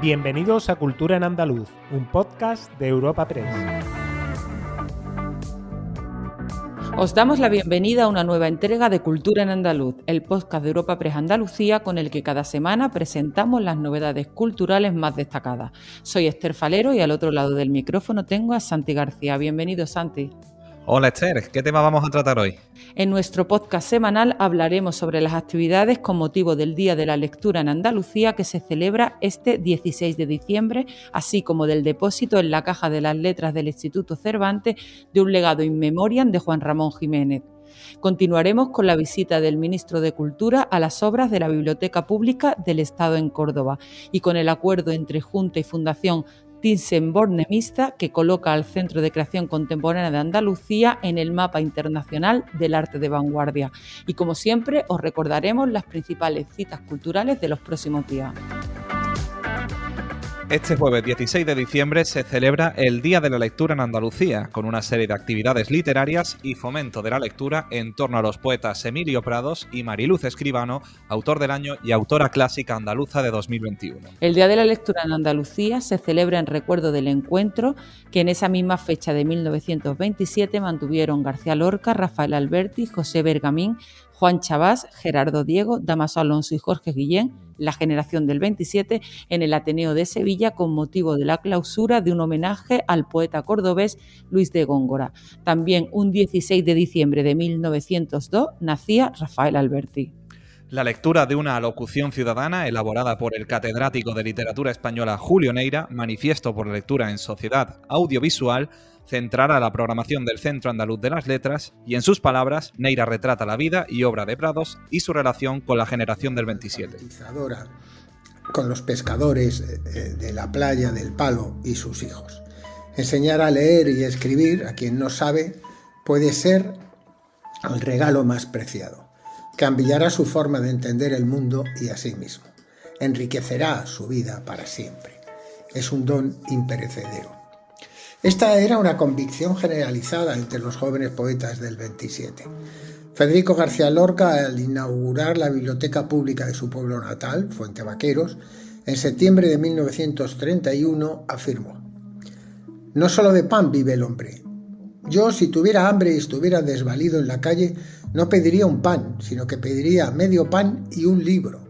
Bienvenidos a Cultura en Andaluz, un podcast de Europa Press. Os damos la bienvenida a una nueva entrega de Cultura en Andaluz, el podcast de Europa Press Andalucía con el que cada semana presentamos las novedades culturales más destacadas. Soy Esther Falero y al otro lado del micrófono tengo a Santi García. Bienvenido, Santi. Hola Esther, ¿qué tema vamos a tratar hoy? En nuestro podcast semanal hablaremos sobre las actividades con motivo del Día de la Lectura en Andalucía que se celebra este 16 de diciembre, así como del depósito en la Caja de las Letras del Instituto Cervantes de un legado in memoriam de Juan Ramón Jiménez. Continuaremos con la visita del ministro de Cultura a las obras de la Biblioteca Pública del Estado en Córdoba y con el acuerdo entre Junta y Fundación Thyssen-Bornemisza, que coloca al Centro de Creación Contemporánea de Andalucía en el mapa internacional del arte de vanguardia. Y como siempre, os recordaremos las principales citas culturales de los próximos días. Este jueves 16 de diciembre se celebra el Día de la Lectura en Andalucía, con una serie de actividades literarias y fomento de la lectura en torno a los poetas Emilio Prados y Mariluz Escribano, autor del año y autora clásica andaluza de 2021. El Día de la Lectura en Andalucía se celebra en recuerdo del encuentro que en esa misma fecha de 1927 mantuvieron García Lorca, Rafael Alberti, José Bergamín, Juan Chabás, Gerardo Diego, Damaso Alonso y Jorge Guillén, la generación del 27, en el Ateneo de Sevilla con motivo de la clausura de un homenaje al poeta cordobés Luis de Góngora. También un 16 de diciembre de 1902 nacía Rafael Alberti. La lectura de una alocución ciudadana elaborada por el catedrático de literatura española Julio Neira, manifiesto por lectura en sociedad audiovisual, centrará la programación del Centro Andaluz de las Letras y en sus palabras, Neira retrata la vida y obra de Prados y su relación con la generación del 27. Con los pescadores eh, eh, de la playa del Palo y sus hijos. Enseñar a leer y escribir a quien no sabe puede ser el regalo más preciado. Cambiará su forma de entender el mundo y a sí mismo. Enriquecerá su vida para siempre. Es un don imperecedero. Esta era una convicción generalizada entre los jóvenes poetas del 27. Federico García Lorca, al inaugurar la biblioteca pública de su pueblo natal, Fuente Vaqueros, en septiembre de 1931, afirmó, No solo de pan vive el hombre. Yo, si tuviera hambre y estuviera desvalido en la calle, no pediría un pan, sino que pediría medio pan y un libro.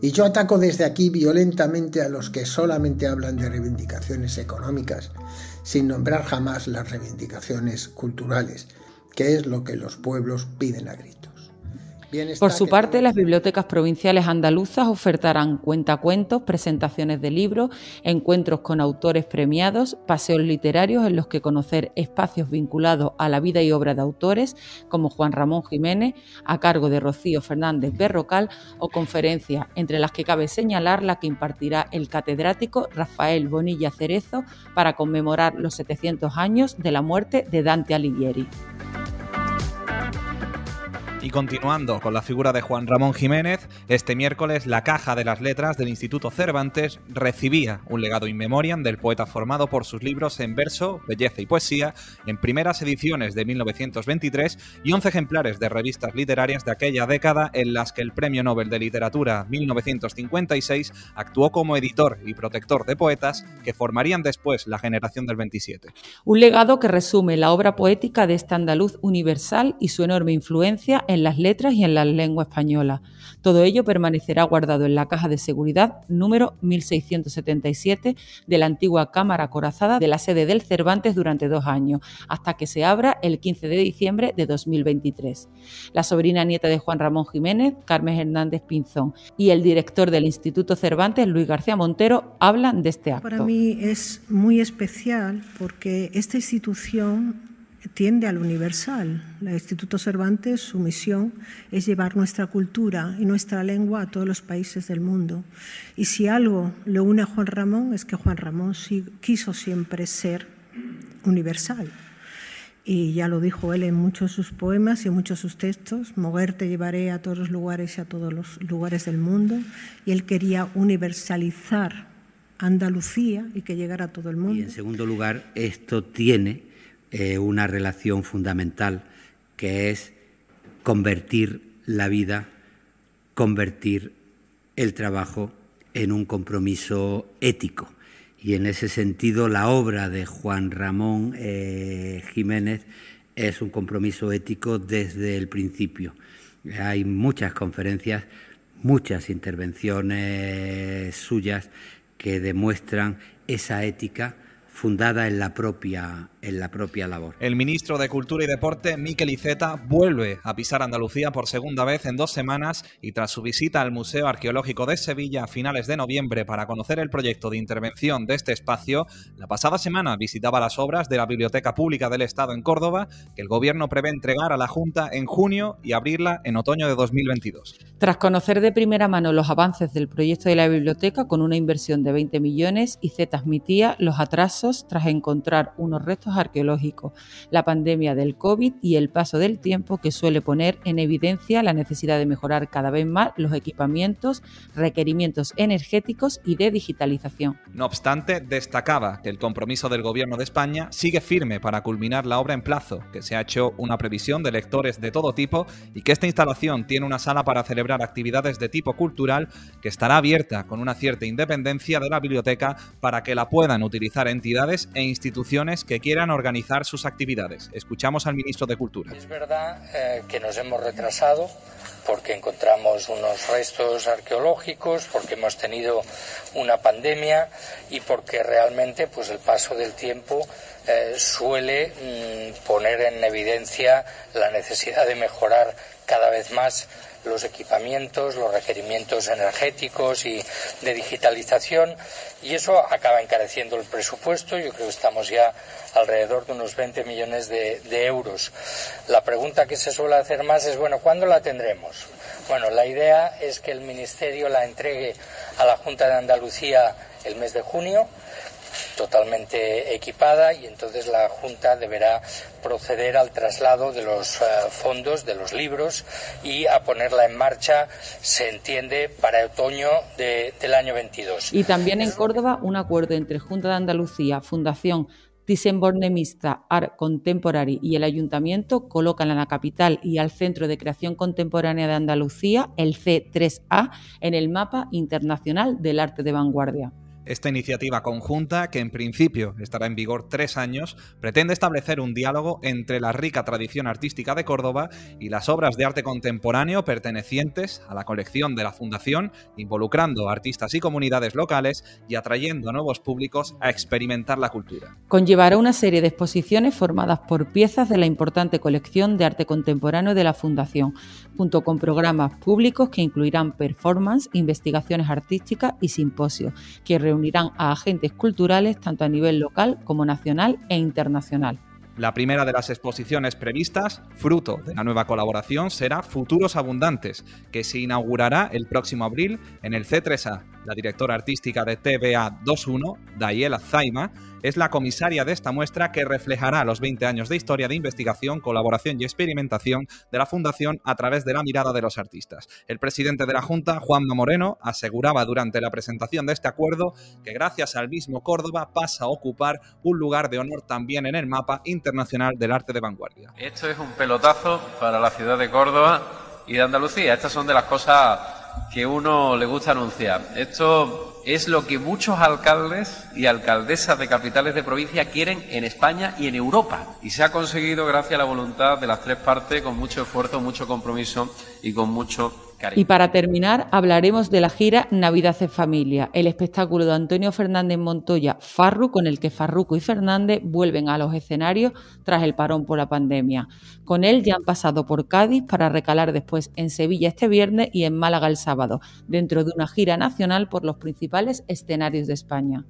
Y yo ataco desde aquí violentamente a los que solamente hablan de reivindicaciones económicas sin nombrar jamás las reivindicaciones culturales, que es lo que los pueblos piden a gritos. Por su parte, las bibliotecas provinciales andaluzas ofertarán cuentacuentos, presentaciones de libros, encuentros con autores premiados, paseos literarios en los que conocer espacios vinculados a la vida y obra de autores como Juan Ramón Jiménez, a cargo de Rocío Fernández Berrocal, o conferencias, entre las que cabe señalar la que impartirá el catedrático Rafael Bonilla Cerezo para conmemorar los 700 años de la muerte de Dante Alighieri. Y continuando con la figura de Juan Ramón Jiménez, este miércoles la Caja de las Letras del Instituto Cervantes recibía un legado in memoriam del poeta formado por sus libros en verso, belleza y poesía, en primeras ediciones de 1923 y 11 ejemplares de revistas literarias de aquella década en las que el Premio Nobel de Literatura 1956 actuó como editor y protector de poetas que formarían después la generación del 27. Un legado que resume la obra poética de este andaluz universal y su enorme influencia en las letras y en la lengua española. Todo ello permanecerá guardado en la caja de seguridad número 1677 de la antigua Cámara Corazada de la sede del Cervantes durante dos años, hasta que se abra el 15 de diciembre de 2023. La sobrina nieta de Juan Ramón Jiménez, Carmen Hernández Pinzón, y el director del Instituto Cervantes, Luis García Montero, hablan de este acto. Para mí es muy especial porque esta institución tiende al universal. El Instituto Cervantes, su misión es llevar nuestra cultura y nuestra lengua a todos los países del mundo. Y si algo lo une a Juan Ramón es que Juan Ramón quiso siempre ser universal. Y ya lo dijo él en muchos de sus poemas y en muchos de sus textos, mover te llevaré a todos los lugares y a todos los lugares del mundo. Y él quería universalizar Andalucía y que llegara a todo el mundo. Y en segundo lugar, esto tiene eh, una relación fundamental que es convertir la vida, convertir el trabajo en un compromiso ético. Y en ese sentido, la obra de Juan Ramón eh, Jiménez es un compromiso ético desde el principio. Hay muchas conferencias, muchas intervenciones suyas que demuestran esa ética fundada en la propia en la propia labor. El ministro de Cultura y Deporte, Miquel Iceta, vuelve a pisar Andalucía por segunda vez en dos semanas y tras su visita al Museo Arqueológico de Sevilla a finales de noviembre para conocer el proyecto de intervención de este espacio, la pasada semana visitaba las obras de la Biblioteca Pública del Estado en Córdoba, que el gobierno prevé entregar a la Junta en junio y abrirla en otoño de 2022. Tras conocer de primera mano los avances del proyecto de la biblioteca con una inversión de 20 millones, Iceta admitía los atrasos tras encontrar unos restos arqueológicos, la pandemia del COVID y el paso del tiempo que suele poner en evidencia la necesidad de mejorar cada vez más los equipamientos, requerimientos energéticos y de digitalización. No obstante, destacaba que el compromiso del Gobierno de España sigue firme para culminar la obra en plazo, que se ha hecho una previsión de lectores de todo tipo y que esta instalación tiene una sala para celebrar actividades de tipo cultural que estará abierta con una cierta independencia de la biblioteca para que la puedan utilizar entidades e instituciones que quieran organizar sus actividades. Escuchamos al ministro de Cultura. Es verdad eh, que nos hemos retrasado porque encontramos unos restos arqueológicos, porque hemos tenido una pandemia y porque realmente pues el paso del tiempo eh, suele mm, poner en evidencia la necesidad de mejorar cada vez más los equipamientos, los requerimientos energéticos y de digitalización y eso acaba encareciendo el presupuesto. Yo creo que estamos ya alrededor de unos 20 millones de, euros. La pregunta que se suele hacer más es, bueno, ¿cuándo la tendremos? Bueno, la idea es que el Ministerio la entregue a la Junta de Andalucía el mes de junio totalmente equipada y entonces la Junta deberá proceder al traslado de los eh, fondos, de los libros y a ponerla en marcha, se entiende, para otoño del año 22. Y también en Córdoba un acuerdo entre Junta de Andalucía, Fundación Thyssen-Bornemisza Art Contemporary y el Ayuntamiento colocan a la capital y al Centro de Creación Contemporánea de Andalucía, el C3A, en el mapa internacional del arte de vanguardia. Esta iniciativa conjunta, que en principio estará en vigor tres años, pretende establecer un diálogo entre la rica tradición artística de Córdoba y las obras de arte contemporáneo pertenecientes a la colección de la Fundación, involucrando artistas y comunidades locales y atrayendo a nuevos públicos a experimentar la cultura. Conllevará una serie de exposiciones formadas por piezas de la importante colección de arte contemporáneo de la Fundación, junto con programas públicos que incluirán performance, investigaciones artísticas y simposios, que reunirán a agentes culturales tanto a nivel local como nacional e internacional. La primera de las exposiciones previstas, fruto de la nueva colaboración, será Futuros Abundantes, que se inaugurará el próximo abril en el C3A. La directora artística de TVA 21, Dayela Zaima, es la comisaria de esta muestra que reflejará los 20 años de historia de investigación, colaboración y experimentación de la Fundación a través de la mirada de los artistas. El presidente de la Junta, Juanma Moreno, aseguraba durante la presentación de este acuerdo que gracias al mismo Córdoba pasa a ocupar un lugar de honor también en el mapa internacional del arte de vanguardia. Esto es un pelotazo para la ciudad de Córdoba y de Andalucía. Estas son de las cosas que uno le gusta anunciar. Esto es lo que muchos alcaldes y alcaldesas de capitales de provincia quieren en España y en Europa. Y se ha conseguido gracias a la voluntad de las tres partes, con mucho esfuerzo, mucho compromiso y con mucho y para terminar, hablaremos de la gira Navidad en Familia, el espectáculo de Antonio Fernández Montoya, Farru, con el que Farruco y Fernández vuelven a los escenarios tras el parón por la pandemia. Con él ya han pasado por Cádiz para recalar después en Sevilla este viernes y en Málaga el sábado, dentro de una gira nacional por los principales escenarios de España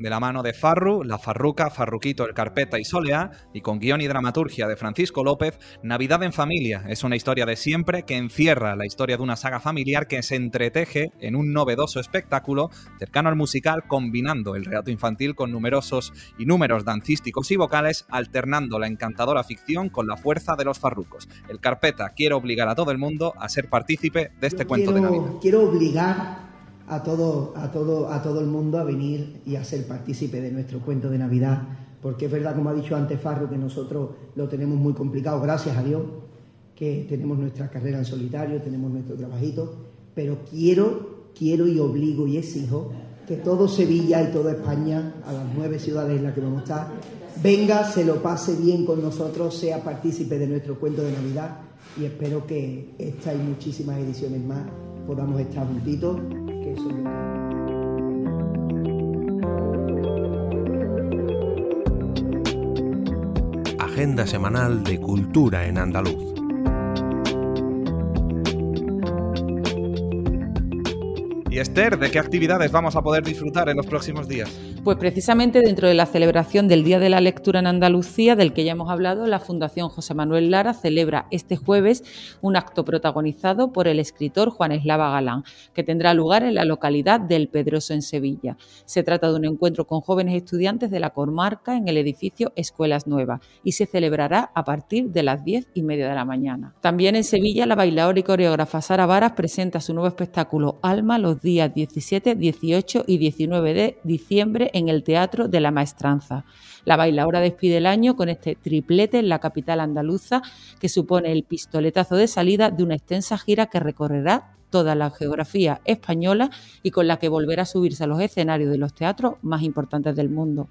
de la mano de Farru, La Farruca, Farruquito, El Carpeta y Soleá, y con guion y dramaturgia de Francisco López, Navidad en Familia es una historia de siempre que encierra la historia de una saga familiar que se entreteje en un novedoso espectáculo cercano al musical, combinando el relato infantil con numerosos y números dancísticos y vocales, alternando la encantadora ficción con la fuerza de los farrucos. El Carpeta quiere obligar a todo el mundo a ser partícipe de este cuento de Navidad. Quiero obligar a todo, a, todo, a todo el mundo a venir y a ser partícipe de nuestro cuento de Navidad, porque es verdad, como ha dicho antes Farro, que nosotros lo tenemos muy complicado, gracias a Dios, que tenemos nuestra carrera en solitario, tenemos nuestro trabajito, pero quiero, quiero y obligo y exijo que todo Sevilla y toda España, a las nueve ciudades en las que vamos a estar, venga, se lo pase bien con nosotros, sea partícipe de nuestro cuento de Navidad y espero que esta y muchísimas ediciones más podamos estar juntitos, Agenda semanal de cultura en andaluz. Esther, ¿de qué actividades vamos a poder disfrutar en los próximos días? Pues precisamente dentro de la celebración del Día de la Lectura en Andalucía, del que ya hemos hablado, la Fundación José Manuel Lara celebra este jueves un acto protagonizado por el escritor Juan Eslava Galán, que tendrá lugar en la localidad del Pedroso en Sevilla. Se trata de un encuentro con jóvenes estudiantes de la comarca en el edificio Escuelas Nuevas y se celebrará a partir de las diez y media de la mañana. También en Sevilla, la bailadora y coreógrafa Sara Varas presenta su nuevo espectáculo Alma los días 17, 18 y 19 de diciembre en el Teatro de la Maestranza. La bailaora despide el año con este triplete en la capital andaluza que supone el pistoletazo de salida de una extensa gira que recorrerá toda la geografía española y con la que volverá a subirse a los escenarios de los teatros más importantes del mundo.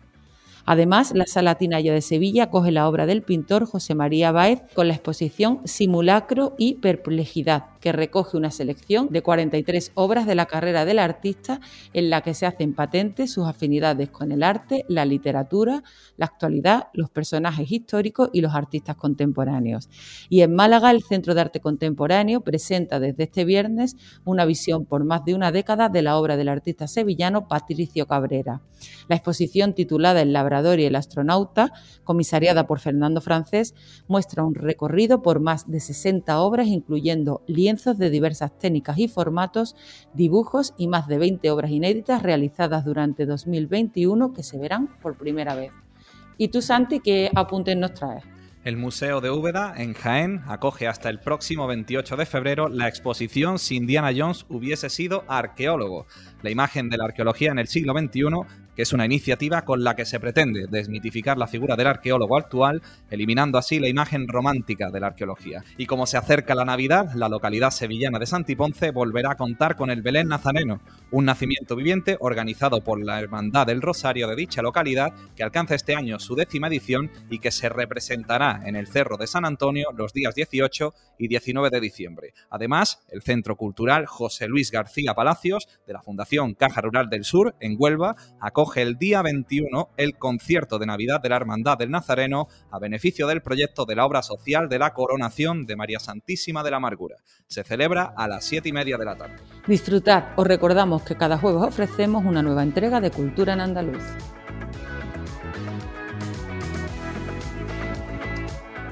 Además, la Sala Tinaya de Sevilla acoge la obra del pintor José María Báez con la exposición Simulacro y Perplejidad, que recoge una selección de 43 obras de la carrera del artista en la que se hacen patentes sus afinidades con el arte, la literatura, la actualidad, los personajes históricos y los artistas contemporáneos. Y en Málaga, el Centro de Arte Contemporáneo presenta desde este viernes una visión por más de una década de la obra del artista sevillano Patricio Cabrera. La exposición titulada El labrador y el astronauta, comisariada por Fernando Francés, muestra un recorrido por más de 60 obras, incluyendo lienzos de diversas técnicas y formatos, dibujos y más de 20 obras inéditas realizadas durante 2021 que se verán por primera vez. ¿Y tú, Santi, qué apuntes nos traes? El Museo de Úbeda, en Jaén, acoge hasta el próximo 28 de febrero la exposición Si Indiana Jones hubiese sido arqueólogo, la imagen de la arqueología en el siglo XXI que es una iniciativa con la que se pretende desmitificar la figura del arqueólogo actual, eliminando así la imagen romántica de la arqueología. Y como se acerca la Navidad, la localidad sevillana de Santiponce volverá a contar con el Belén Nazareno, un nacimiento viviente organizado por la Hermandad del Rosario de dicha localidad, que alcanza este año su décima edición y que se representará en el Cerro de San Antonio los días 18 y 19 de diciembre. Además, el Centro Cultural José Luis García Palacios, de la Fundación Caja Rural del Sur, en Huelva, el día 21 el concierto de Navidad de la Hermandad del Nazareno a beneficio del proyecto de la obra social de la coronación de María Santísima de la Amargura. Se celebra a las 7 y media de la tarde. Disfrutad, os recordamos que cada jueves ofrecemos una nueva entrega de Cultura en Andaluz.